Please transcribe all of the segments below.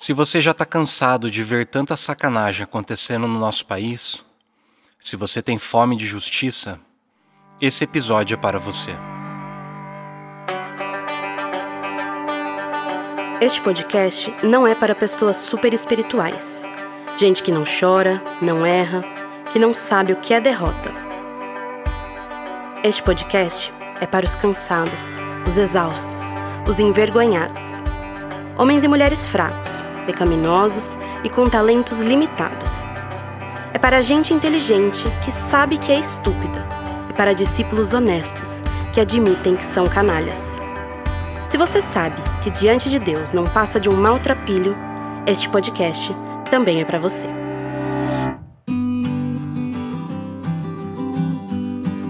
Se você já está cansado de ver tanta sacanagem acontecendo no nosso país, se você tem fome de justiça, esse episódio é para você. Este podcast não é para pessoas super espirituais, gente que não chora, não erra, que não sabe o que é derrota. Este podcast é para os cansados, os exaustos, os envergonhados, homens e mulheres fracos pecaminosos e com talentos limitados. É para gente inteligente que sabe que é estúpida e para discípulos honestos que admitem que são canalhas. Se você sabe que diante de Deus não passa de um maltrapilho, este podcast também é para você.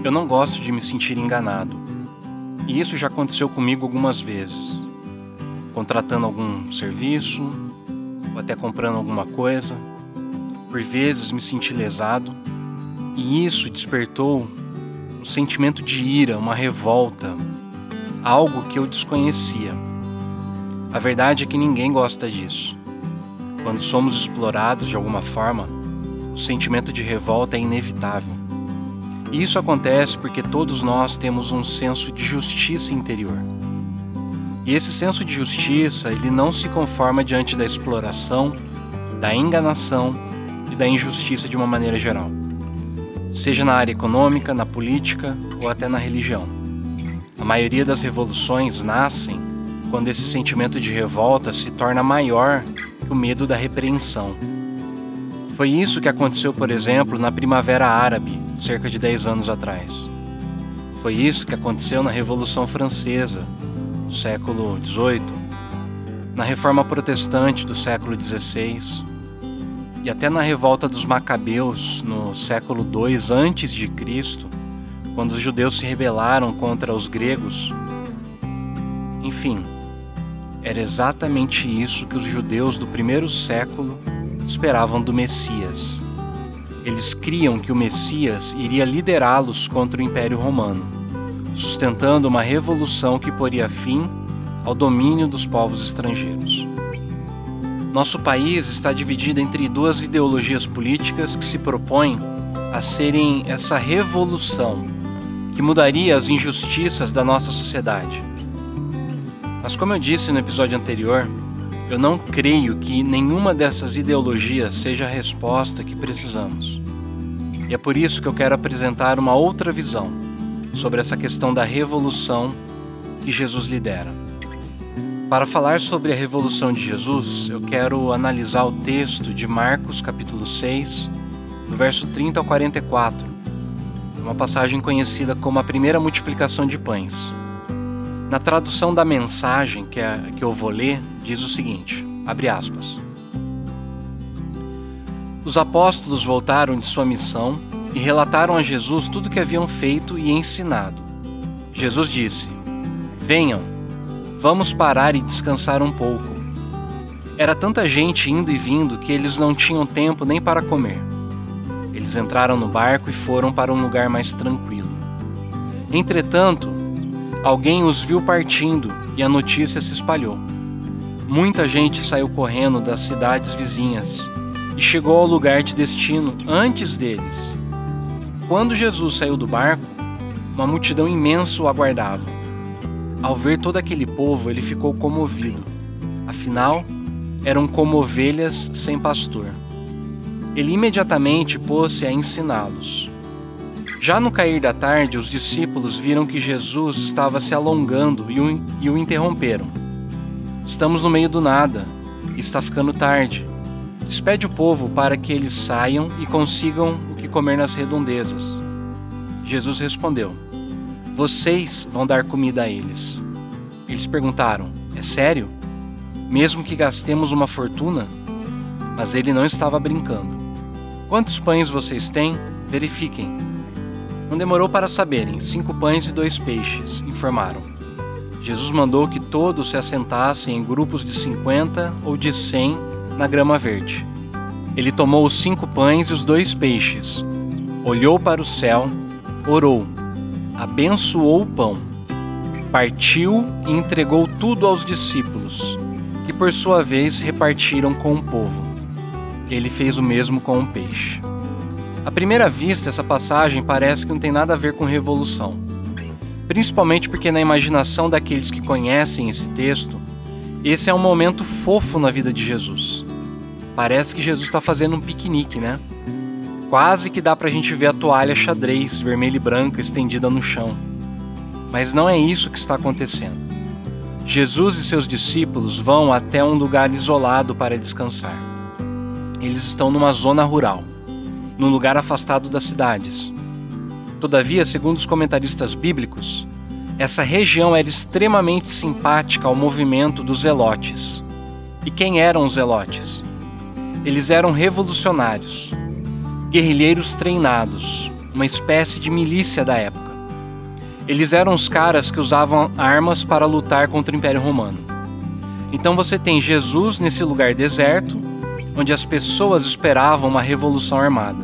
Eu não gosto de me sentir enganado. E isso já aconteceu comigo algumas vezes. Contratando algum serviço, ou até comprando alguma coisa. Por vezes me senti lesado, e isso despertou um sentimento de ira, uma revolta, algo que eu desconhecia. A verdade é que ninguém gosta disso. Quando somos explorados de alguma forma, o sentimento de revolta é inevitável. E isso acontece porque todos nós temos um senso de justiça interior. E esse senso de justiça, ele não se conforma diante da exploração, da enganação e da injustiça de uma maneira geral. Seja na área econômica, na política ou até na religião. A maioria das revoluções nascem quando esse sentimento de revolta se torna maior que o medo da repreensão. Foi isso que aconteceu, por exemplo, na Primavera Árabe, cerca de 10 anos atrás. Foi isso que aconteceu na Revolução Francesa, do século XVIII, na Reforma Protestante do século XVI e até na Revolta dos Macabeus no século II antes de Cristo, quando os judeus se rebelaram contra os gregos. Enfim, era exatamente isso que os judeus do primeiro século esperavam do Messias. Eles criam que o Messias iria liderá-los contra o Império Romano sustentando uma revolução que poria fim ao domínio dos povos estrangeiros. Nosso país está dividido entre duas ideologias políticas que se propõem a serem essa revolução que mudaria as injustiças da nossa sociedade. Mas, como eu disse no episódio anterior, eu não creio que nenhuma dessas ideologias seja a resposta que precisamos. E é por isso que eu quero apresentar uma outra visão sobre essa questão da revolução que Jesus lidera. Para falar sobre a revolução de Jesus, eu quero analisar o texto de Marcos, capítulo 6, do verso 30 ao 44, uma passagem conhecida como a primeira multiplicação de pães. Na tradução da mensagem que, é, que eu vou ler, diz o seguinte: abre aspas. Os apóstolos voltaram de sua missão e relataram a Jesus tudo o que haviam feito e ensinado. Jesus disse: Venham, vamos parar e descansar um pouco. Era tanta gente indo e vindo que eles não tinham tempo nem para comer. Eles entraram no barco e foram para um lugar mais tranquilo. Entretanto, alguém os viu partindo e a notícia se espalhou. Muita gente saiu correndo das cidades vizinhas e chegou ao lugar de destino antes deles quando Jesus saiu do barco, uma multidão imensa o aguardava. Ao ver todo aquele povo, ele ficou comovido. Afinal, eram como ovelhas sem pastor. Ele imediatamente pôs-se a ensiná-los. Já no cair da tarde, os discípulos viram que Jesus estava se alongando e o, interromperam. Estamos no meio do nada, está ficando tarde. Despede o povo para que eles saiam e consigam comer nas redondezas. Jesus respondeu: Vocês vão dar comida a eles. Eles perguntaram: É sério? Mesmo que gastemos uma fortuna? Mas ele não estava brincando. Quantos pães vocês têm? Verifiquem. Não demorou para saberem: cinco pães e dois peixes, informaram. Jesus mandou que todos se assentassem em grupos de cinquenta ou de cem na grama verde. Ele tomou os cinco pães e os dois peixes, olhou para o céu, orou, abençoou o pão, partiu e entregou tudo aos discípulos, que por sua vez repartiram com o povo. Ele fez o mesmo com o peixe. À primeira vista, essa passagem parece que não tem nada a ver com revolução. Principalmente porque, na imaginação daqueles que conhecem esse texto, esse é um momento fofo na vida de Jesus. Parece que Jesus está fazendo um piquenique, né? Quase que dá para a gente ver a toalha xadrez, vermelha e branca, estendida no chão. Mas não é isso que está acontecendo. Jesus e seus discípulos vão até um lugar isolado para descansar. Eles estão numa zona rural num lugar afastado das cidades. Todavia, segundo os comentaristas bíblicos, essa região era extremamente simpática ao movimento dos zelotes. E quem eram os zelotes? Eles eram revolucionários, guerrilheiros treinados, uma espécie de milícia da época. Eles eram os caras que usavam armas para lutar contra o Império Romano. Então você tem Jesus nesse lugar deserto, onde as pessoas esperavam uma revolução armada.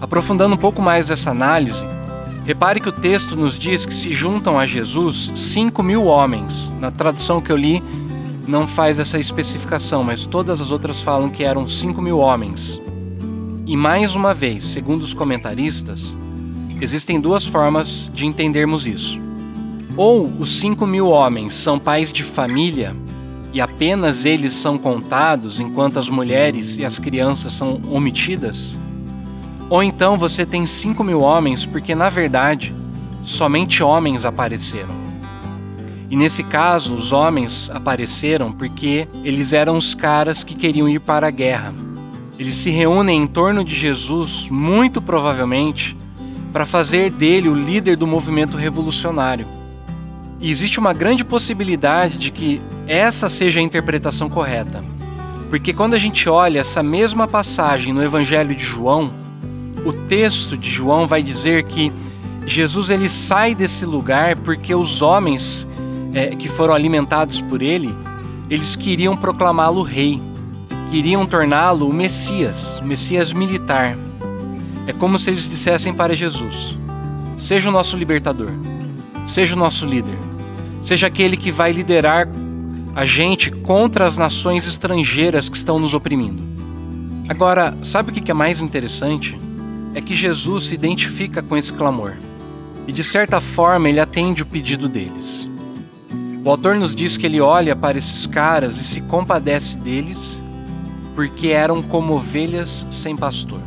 Aprofundando um pouco mais essa análise, repare que o texto nos diz que se juntam a Jesus 5 mil homens. Na tradução que eu li, não faz essa especificação, mas todas as outras falam que eram 5 mil homens. E mais uma vez, segundo os comentaristas, existem duas formas de entendermos isso. Ou os 5 mil homens são pais de família e apenas eles são contados enquanto as mulheres e as crianças são omitidas, ou então você tem 5 mil homens porque, na verdade, somente homens apareceram. E nesse caso, os homens apareceram porque eles eram os caras que queriam ir para a guerra. Eles se reúnem em torno de Jesus, muito provavelmente, para fazer dele o líder do movimento revolucionário. E existe uma grande possibilidade de que essa seja a interpretação correta. Porque quando a gente olha essa mesma passagem no Evangelho de João, o texto de João vai dizer que Jesus ele sai desse lugar porque os homens é, que foram alimentados por ele, eles queriam proclamá-lo rei, queriam torná-lo o Messias, o Messias militar. É como se eles dissessem para Jesus: seja o nosso libertador, seja o nosso líder, seja aquele que vai liderar a gente contra as nações estrangeiras que estão nos oprimindo. Agora, sabe o que é mais interessante? É que Jesus se identifica com esse clamor e, de certa forma, ele atende o pedido deles. O autor nos diz que ele olha para esses caras e se compadece deles porque eram como ovelhas sem pastor.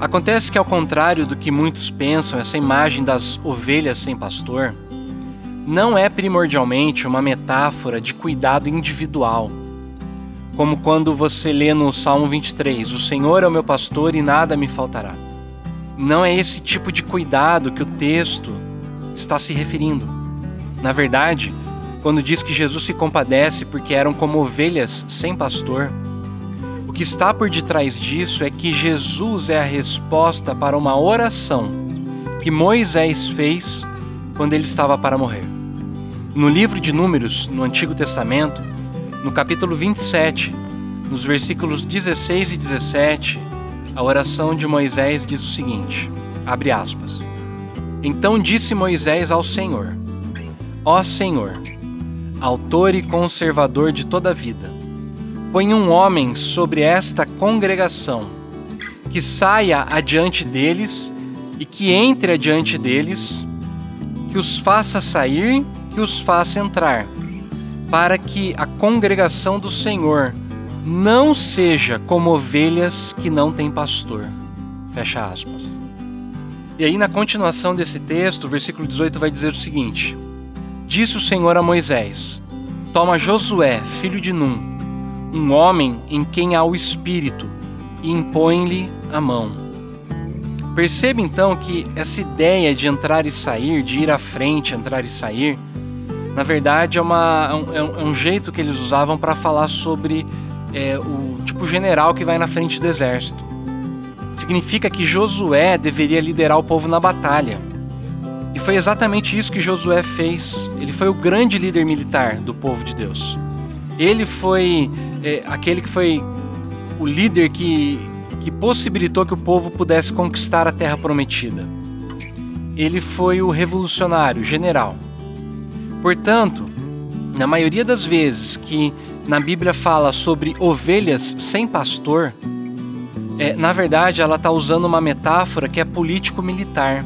Acontece que, ao contrário do que muitos pensam, essa imagem das ovelhas sem pastor não é primordialmente uma metáfora de cuidado individual, como quando você lê no Salmo 23: O Senhor é o meu pastor e nada me faltará. Não é esse tipo de cuidado que o texto está se referindo. Na verdade, quando diz que Jesus se compadece porque eram como ovelhas sem pastor, o que está por detrás disso é que Jesus é a resposta para uma oração que Moisés fez quando ele estava para morrer. No livro de Números, no Antigo Testamento, no capítulo 27, nos versículos 16 e 17, a oração de Moisés diz o seguinte: abre aspas. Então disse Moisés ao Senhor: Ó Senhor, autor e conservador de toda a vida, põe um homem sobre esta congregação, que saia adiante deles e que entre adiante deles, que os faça sair que os faça entrar, para que a congregação do Senhor não seja como ovelhas que não têm pastor. Fecha aspas. E aí, na continuação desse texto, o versículo 18 vai dizer o seguinte: Disse o Senhor a Moisés: Toma Josué, filho de Num, um homem em quem há o espírito, e impõe-lhe a mão. Perceba então que essa ideia de entrar e sair, de ir à frente, entrar e sair, na verdade, é, uma, é, um, é um é jeito que eles usavam para falar sobre é, o tipo general que vai na frente do exército. Significa que Josué deveria liderar o povo na batalha. Foi exatamente isso que Josué fez. Ele foi o grande líder militar do povo de Deus. Ele foi é, aquele que foi o líder que, que possibilitou que o povo pudesse conquistar a terra prometida. Ele foi o revolucionário, general. Portanto, na maioria das vezes que na Bíblia fala sobre ovelhas sem pastor, é, na verdade ela está usando uma metáfora que é político-militar.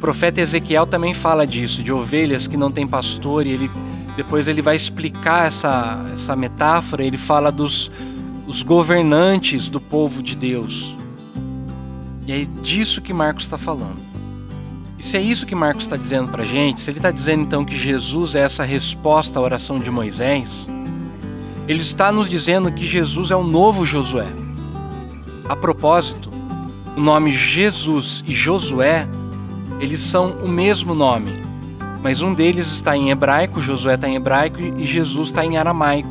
Profeta Ezequiel também fala disso, de ovelhas que não têm pastor, e ele, depois ele vai explicar essa, essa metáfora, ele fala dos os governantes do povo de Deus. E é disso que Marcos está falando. E se é isso que Marcos está dizendo para a gente, se ele está dizendo então que Jesus é essa resposta à oração de Moisés, ele está nos dizendo que Jesus é o novo Josué. A propósito, o nome Jesus e Josué, eles são o mesmo nome, mas um deles está em hebraico, Josué está em hebraico e Jesus está em aramaico,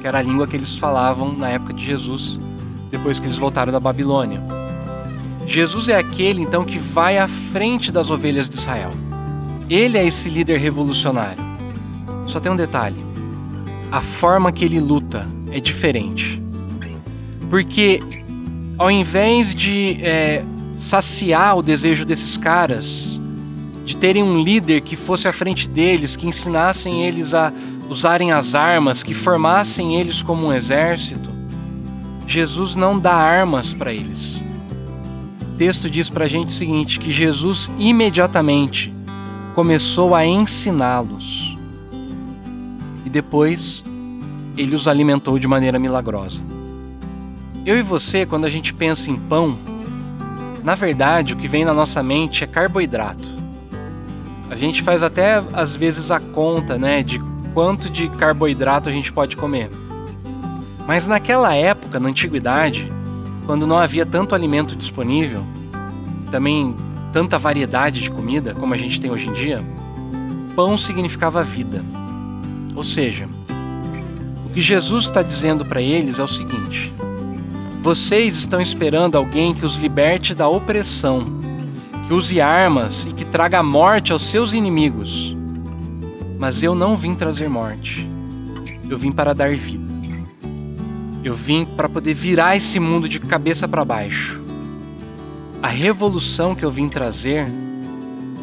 que era a língua que eles falavam na época de Jesus, depois que eles voltaram da Babilônia. Jesus é aquele então que vai à frente das ovelhas de Israel. Ele é esse líder revolucionário. Só tem um detalhe: a forma que ele luta é diferente. Porque ao invés de é, saciar o desejo desses caras, de terem um líder que fosse à frente deles, que ensinassem eles a usarem as armas, que formassem eles como um exército, Jesus não dá armas para eles. Texto diz para a gente o seguinte: que Jesus imediatamente começou a ensiná-los. E depois ele os alimentou de maneira milagrosa. Eu e você, quando a gente pensa em pão, na verdade o que vem na nossa mente é carboidrato. A gente faz até às vezes a conta, né, de quanto de carboidrato a gente pode comer. Mas naquela época, na antiguidade, quando não havia tanto alimento disponível, também tanta variedade de comida como a gente tem hoje em dia, pão significava vida. Ou seja, o que Jesus está dizendo para eles é o seguinte: vocês estão esperando alguém que os liberte da opressão, que use armas e que traga morte aos seus inimigos. Mas eu não vim trazer morte. Eu vim para dar vida. Eu vim para poder virar esse mundo de cabeça para baixo. A revolução que eu vim trazer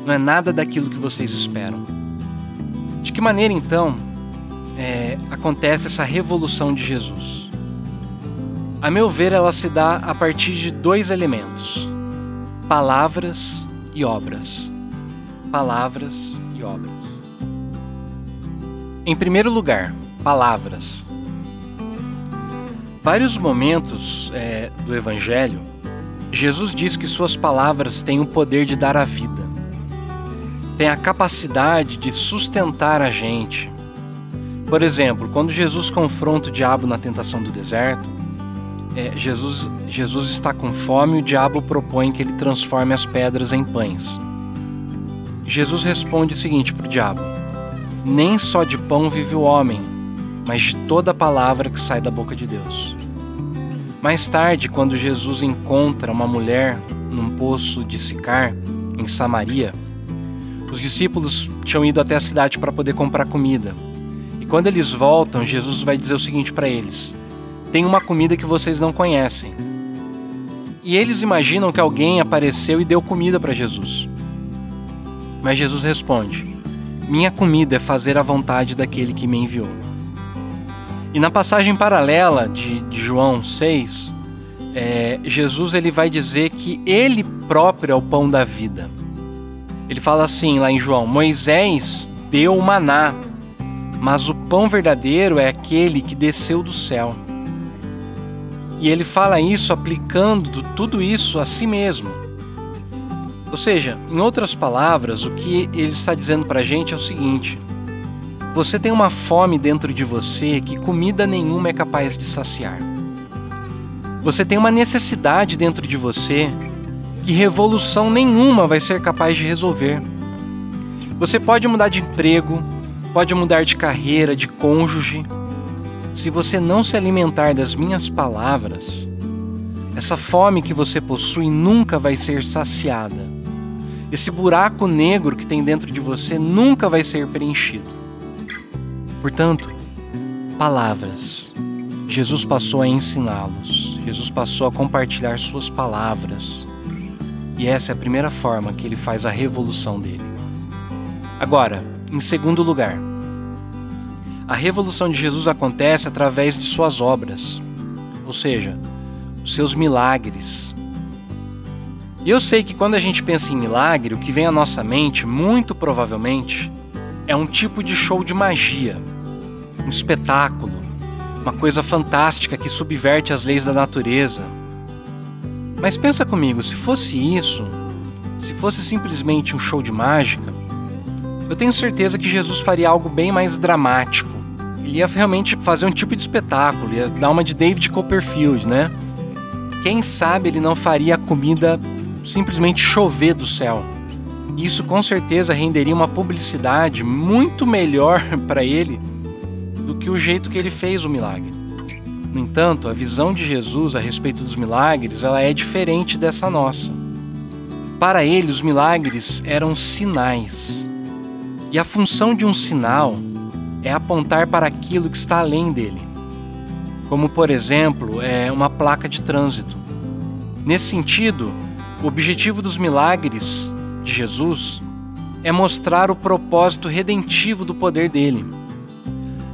não é nada daquilo que vocês esperam. De que maneira então é, acontece essa revolução de Jesus? A meu ver, ela se dá a partir de dois elementos: palavras e obras. Palavras e obras. Em primeiro lugar, palavras vários momentos é, do Evangelho, Jesus diz que suas palavras têm o poder de dar a vida, têm a capacidade de sustentar a gente. Por exemplo, quando Jesus confronta o diabo na tentação do deserto, é, Jesus, Jesus está com fome e o diabo propõe que ele transforme as pedras em pães. Jesus responde o seguinte para o diabo: Nem só de pão vive o homem, mas de toda palavra que sai da boca de Deus. Mais tarde, quando Jesus encontra uma mulher num poço de Sicar, em Samaria, os discípulos tinham ido até a cidade para poder comprar comida. E quando eles voltam, Jesus vai dizer o seguinte para eles: Tem uma comida que vocês não conhecem. E eles imaginam que alguém apareceu e deu comida para Jesus. Mas Jesus responde: Minha comida é fazer a vontade daquele que me enviou. E na passagem paralela de, de João 6, é, Jesus ele vai dizer que ele próprio é o pão da vida. Ele fala assim lá em João: Moisés deu o maná, mas o pão verdadeiro é aquele que desceu do céu. E ele fala isso aplicando tudo isso a si mesmo. Ou seja, em outras palavras, o que ele está dizendo para a gente é o seguinte: você tem uma fome dentro de você que comida nenhuma é capaz de saciar. Você tem uma necessidade dentro de você que revolução nenhuma vai ser capaz de resolver. Você pode mudar de emprego, pode mudar de carreira, de cônjuge. Se você não se alimentar das minhas palavras, essa fome que você possui nunca vai ser saciada. Esse buraco negro que tem dentro de você nunca vai ser preenchido. Portanto, palavras. Jesus passou a ensiná-los. Jesus passou a compartilhar suas palavras. E essa é a primeira forma que ele faz a revolução dele. Agora, em segundo lugar, a revolução de Jesus acontece através de suas obras, ou seja, os seus milagres. E eu sei que quando a gente pensa em milagre, o que vem à nossa mente, muito provavelmente, é um tipo de show de magia, um espetáculo, uma coisa fantástica que subverte as leis da natureza. Mas pensa comigo, se fosse isso, se fosse simplesmente um show de mágica, eu tenho certeza que Jesus faria algo bem mais dramático. Ele ia realmente fazer um tipo de espetáculo, ia dar uma de David Copperfield, né? Quem sabe ele não faria a comida simplesmente chover do céu. Isso com certeza renderia uma publicidade muito melhor para ele do que o jeito que ele fez o milagre. No entanto, a visão de Jesus a respeito dos milagres, ela é diferente dessa nossa. Para ele, os milagres eram sinais. E a função de um sinal é apontar para aquilo que está além dele. Como, por exemplo, é uma placa de trânsito. Nesse sentido, o objetivo dos milagres de Jesus é mostrar o propósito redentivo do poder dele.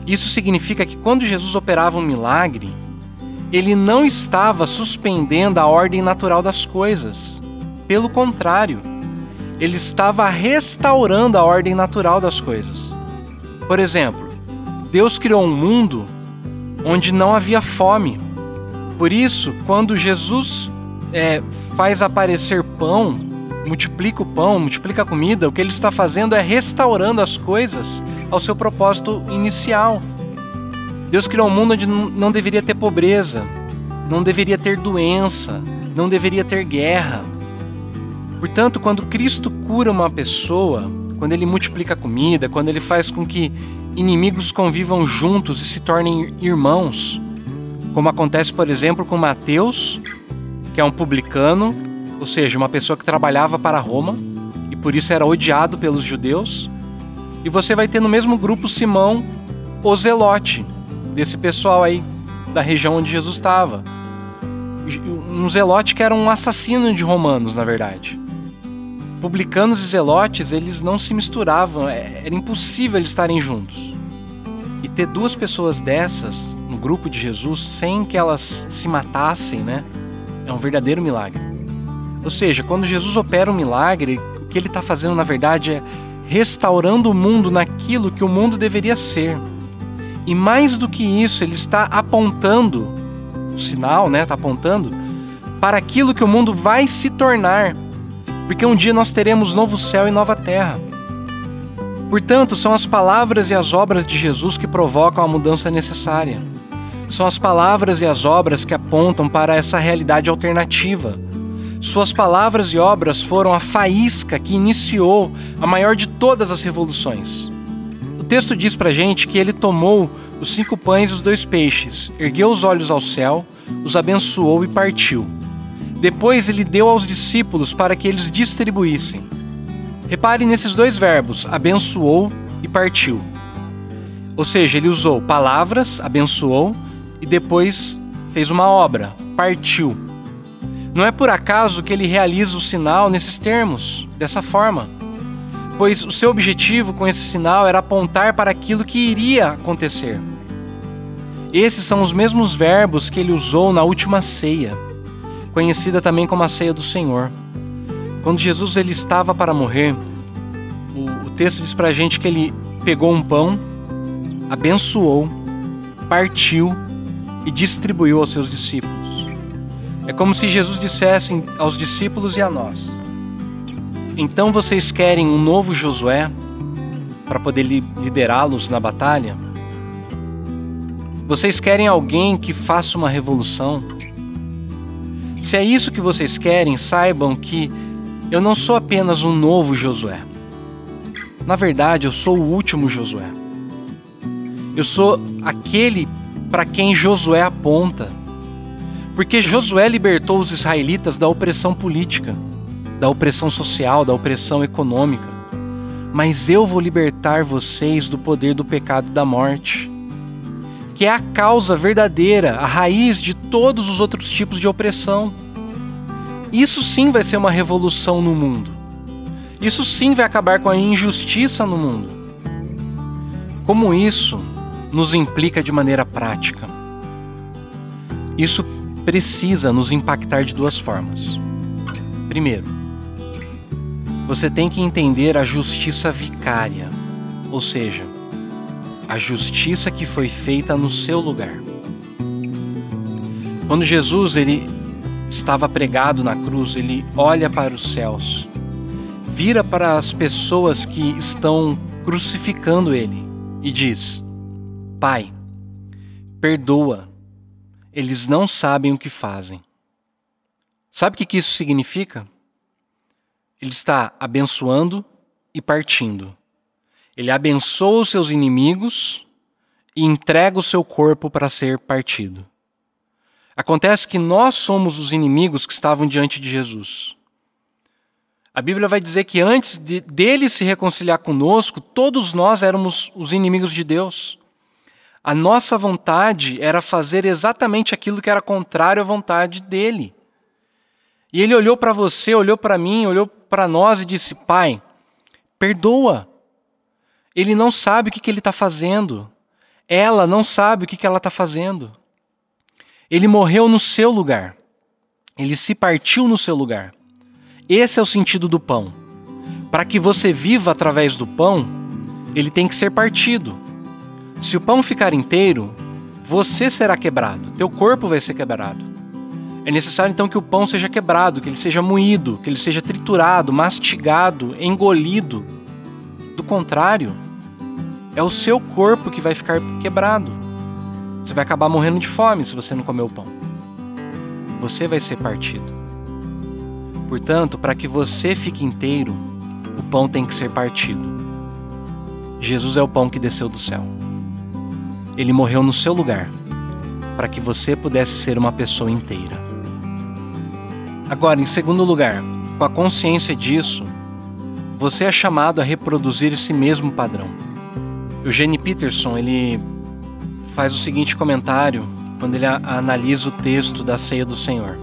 Isso significa que quando Jesus operava um milagre, ele não estava suspendendo a ordem natural das coisas. Pelo contrário, ele estava restaurando a ordem natural das coisas. Por exemplo, Deus criou um mundo onde não havia fome. Por isso, quando Jesus é, faz aparecer pão, multiplica o pão, multiplica a comida, o que ele está fazendo é restaurando as coisas ao seu propósito inicial. Deus criou um mundo onde não deveria ter pobreza, não deveria ter doença, não deveria ter guerra. Portanto, quando Cristo cura uma pessoa, quando ele multiplica a comida, quando ele faz com que inimigos convivam juntos e se tornem irmãos, como acontece, por exemplo, com Mateus, que é um publicano, ou seja, uma pessoa que trabalhava para Roma e por isso era odiado pelos judeus. E você vai ter no mesmo grupo Simão, o Zelote, desse pessoal aí da região onde Jesus estava. Um Zelote que era um assassino de romanos, na verdade. Publicanos e Zelotes, eles não se misturavam, é, era impossível eles estarem juntos. E ter duas pessoas dessas no grupo de Jesus sem que elas se matassem, né? É um verdadeiro milagre. Ou seja, quando Jesus opera um milagre, o que ele está fazendo na verdade é restaurando o mundo naquilo que o mundo deveria ser. E mais do que isso, ele está apontando, o sinal, né? Está apontando para aquilo que o mundo vai se tornar. Porque um dia nós teremos novo céu e nova terra. Portanto, são as palavras e as obras de Jesus que provocam a mudança necessária. São as palavras e as obras que apontam para essa realidade alternativa. Suas palavras e obras foram a faísca que iniciou a maior de todas as revoluções. O texto diz para gente que ele tomou os cinco pães e os dois peixes, ergueu os olhos ao céu, os abençoou e partiu. Depois ele deu aos discípulos para que eles distribuíssem. Repare nesses dois verbos, abençoou e partiu. Ou seja, ele usou palavras, abençoou, e depois fez uma obra, partiu. Não é por acaso que ele realiza o sinal nesses termos, dessa forma, pois o seu objetivo com esse sinal era apontar para aquilo que iria acontecer. Esses são os mesmos verbos que ele usou na última ceia, conhecida também como a ceia do Senhor. Quando Jesus ele estava para morrer, o, o texto diz para a gente que ele pegou um pão, abençoou, partiu e distribuiu aos seus discípulos. É como se Jesus dissesse aos discípulos e a nós: Então vocês querem um novo Josué para poder liderá-los na batalha? Vocês querem alguém que faça uma revolução? Se é isso que vocês querem, saibam que eu não sou apenas um novo Josué. Na verdade, eu sou o último Josué. Eu sou aquele para quem Josué aponta. Porque Josué libertou os israelitas da opressão política, da opressão social, da opressão econômica. Mas eu vou libertar vocês do poder do pecado e da morte, que é a causa verdadeira, a raiz de todos os outros tipos de opressão. Isso sim vai ser uma revolução no mundo. Isso sim vai acabar com a injustiça no mundo. Como isso, nos implica de maneira prática. Isso precisa nos impactar de duas formas. Primeiro, você tem que entender a justiça vicária, ou seja, a justiça que foi feita no seu lugar. Quando Jesus ele estava pregado na cruz, ele olha para os céus, vira para as pessoas que estão crucificando ele e diz: Pai, perdoa, eles não sabem o que fazem. Sabe o que isso significa? Ele está abençoando e partindo. Ele abençoa os seus inimigos e entrega o seu corpo para ser partido. Acontece que nós somos os inimigos que estavam diante de Jesus. A Bíblia vai dizer que antes de, dele se reconciliar conosco, todos nós éramos os inimigos de Deus. A nossa vontade era fazer exatamente aquilo que era contrário à vontade dele. E ele olhou para você, olhou para mim, olhou para nós e disse: Pai, perdoa. Ele não sabe o que, que ele está fazendo. Ela não sabe o que, que ela está fazendo. Ele morreu no seu lugar. Ele se partiu no seu lugar. Esse é o sentido do pão. Para que você viva através do pão, ele tem que ser partido. Se o pão ficar inteiro, você será quebrado, teu corpo vai ser quebrado. É necessário então que o pão seja quebrado, que ele seja moído, que ele seja triturado, mastigado, engolido. Do contrário, é o seu corpo que vai ficar quebrado. Você vai acabar morrendo de fome se você não comer o pão. Você vai ser partido. Portanto, para que você fique inteiro, o pão tem que ser partido. Jesus é o pão que desceu do céu. Ele morreu no seu lugar, para que você pudesse ser uma pessoa inteira. Agora, em segundo lugar, com a consciência disso, você é chamado a reproduzir esse mesmo padrão. Eugene Peterson, ele faz o seguinte comentário quando ele analisa o texto da ceia do Senhor.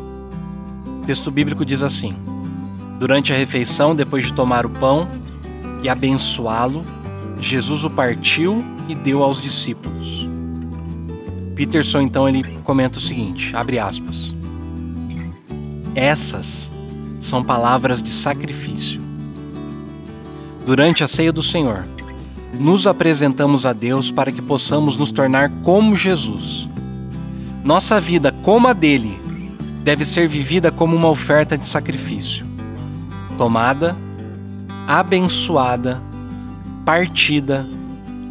O texto bíblico diz assim: Durante a refeição, depois de tomar o pão e abençoá-lo, Jesus o partiu e deu aos discípulos. Peterson então ele comenta o seguinte, abre aspas: Essas são palavras de sacrifício. Durante a ceia do Senhor, nos apresentamos a Deus para que possamos nos tornar como Jesus. Nossa vida, como a dele, deve ser vivida como uma oferta de sacrifício, tomada, abençoada, partida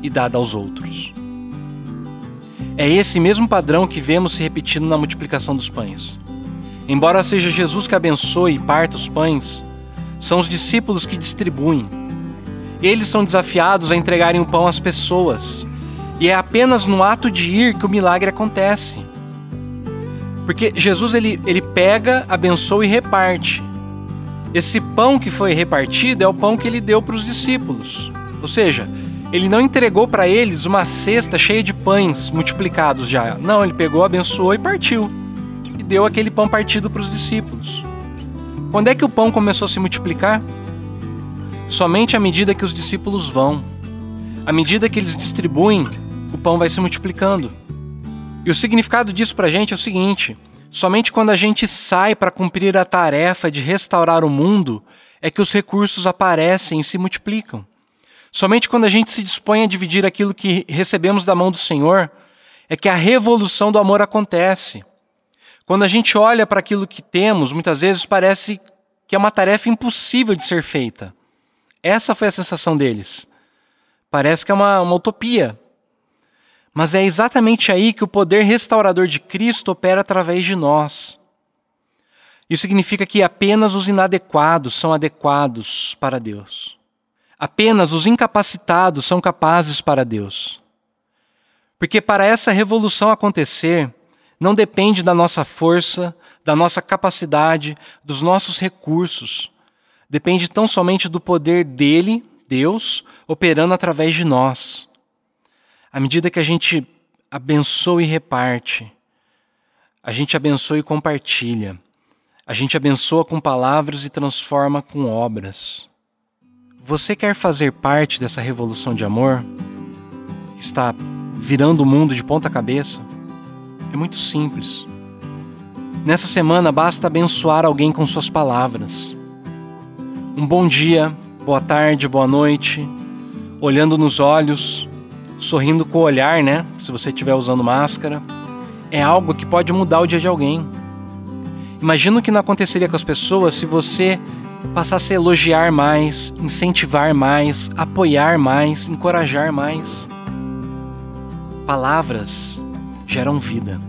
e dada aos outros. É esse mesmo padrão que vemos se repetindo na multiplicação dos pães. Embora seja Jesus que abençoe e parta os pães, são os discípulos que distribuem eles são desafiados a entregarem o pão às pessoas. E é apenas no ato de ir que o milagre acontece. Porque Jesus ele, ele pega, abençoa e reparte. Esse pão que foi repartido é o pão que ele deu para os discípulos. Ou seja, ele não entregou para eles uma cesta cheia de pães multiplicados já. Não, ele pegou, abençoou e partiu. E deu aquele pão partido para os discípulos. Quando é que o pão começou a se multiplicar? Somente à medida que os discípulos vão, à medida que eles distribuem, o pão vai se multiplicando. E o significado disso para a gente é o seguinte: somente quando a gente sai para cumprir a tarefa de restaurar o mundo é que os recursos aparecem e se multiplicam. Somente quando a gente se dispõe a dividir aquilo que recebemos da mão do Senhor é que a revolução do amor acontece. Quando a gente olha para aquilo que temos, muitas vezes parece que é uma tarefa impossível de ser feita. Essa foi a sensação deles. Parece que é uma, uma utopia. Mas é exatamente aí que o poder restaurador de Cristo opera através de nós. Isso significa que apenas os inadequados são adequados para Deus. Apenas os incapacitados são capazes para Deus. Porque para essa revolução acontecer, não depende da nossa força, da nossa capacidade, dos nossos recursos depende tão somente do poder dele, Deus, operando através de nós. À medida que a gente abençoa e reparte, a gente abençoa e compartilha, a gente abençoa com palavras e transforma com obras. Você quer fazer parte dessa revolução de amor que está virando o mundo de ponta cabeça? É muito simples. Nessa semana basta abençoar alguém com suas palavras. Um bom dia, boa tarde, boa noite, olhando nos olhos, sorrindo com o olhar, né? Se você estiver usando máscara, é algo que pode mudar o dia de alguém. Imagina o que não aconteceria com as pessoas se você passasse a elogiar mais, incentivar mais, apoiar mais, encorajar mais. Palavras geram vida.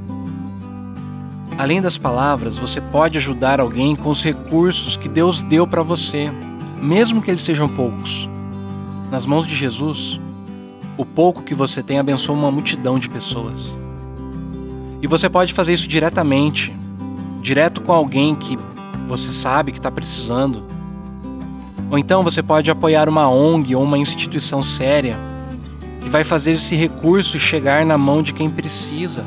Além das palavras, você pode ajudar alguém com os recursos que Deus deu para você, mesmo que eles sejam poucos. Nas mãos de Jesus, o pouco que você tem abençoa uma multidão de pessoas. E você pode fazer isso diretamente, direto com alguém que você sabe que está precisando. Ou então você pode apoiar uma ONG ou uma instituição séria que vai fazer esse recurso chegar na mão de quem precisa.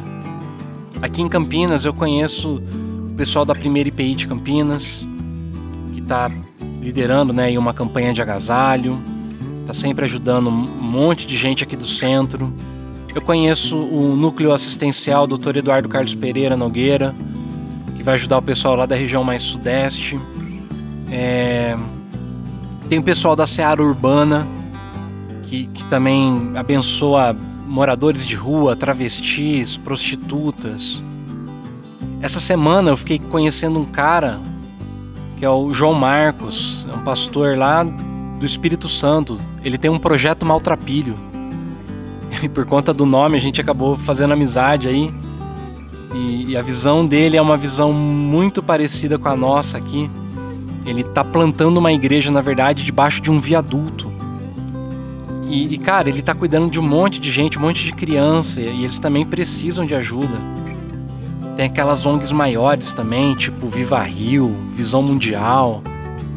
Aqui em Campinas eu conheço o pessoal da primeira IPI de Campinas, que está liderando né, uma campanha de agasalho, está sempre ajudando um monte de gente aqui do centro. Eu conheço o núcleo assistencial Dr. Eduardo Carlos Pereira Nogueira, que vai ajudar o pessoal lá da região mais sudeste. É... Tem o pessoal da Seara Urbana, que, que também abençoa moradores de rua, travestis, prostitutas. Essa semana eu fiquei conhecendo um cara que é o João Marcos, é um pastor lá do Espírito Santo. Ele tem um projeto Maltrapilho. E por conta do nome a gente acabou fazendo amizade aí. E, e, a visão dele é uma visão muito parecida com a nossa aqui. Ele tá plantando uma igreja, na verdade, debaixo de um viaduto. E, e, cara, ele tá cuidando de um monte de gente, um monte de criança, e eles também precisam de ajuda. Tem aquelas ONGs maiores também, tipo Viva Rio, Visão Mundial.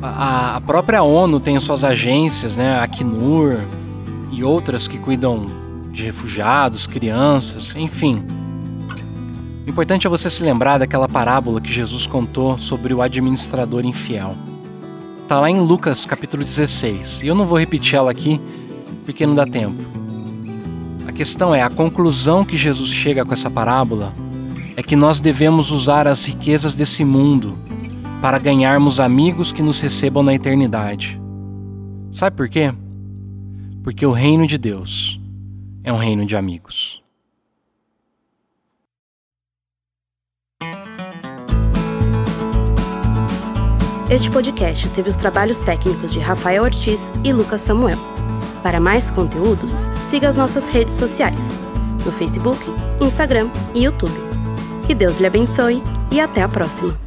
A, a própria ONU tem suas agências, né? A Acnur e outras que cuidam de refugiados, crianças, enfim. O importante é você se lembrar daquela parábola que Jesus contou sobre o administrador infiel. Está lá em Lucas capítulo 16. E eu não vou repetir ela aqui porque não dá tempo. A questão é a conclusão que Jesus chega com essa parábola é que nós devemos usar as riquezas desse mundo para ganharmos amigos que nos recebam na eternidade. Sabe por quê? Porque o reino de Deus é um reino de amigos. Este podcast teve os trabalhos técnicos de Rafael Ortiz e Lucas Samuel. Para mais conteúdos, siga as nossas redes sociais, no Facebook, Instagram e YouTube. Que Deus lhe abençoe e até a próxima!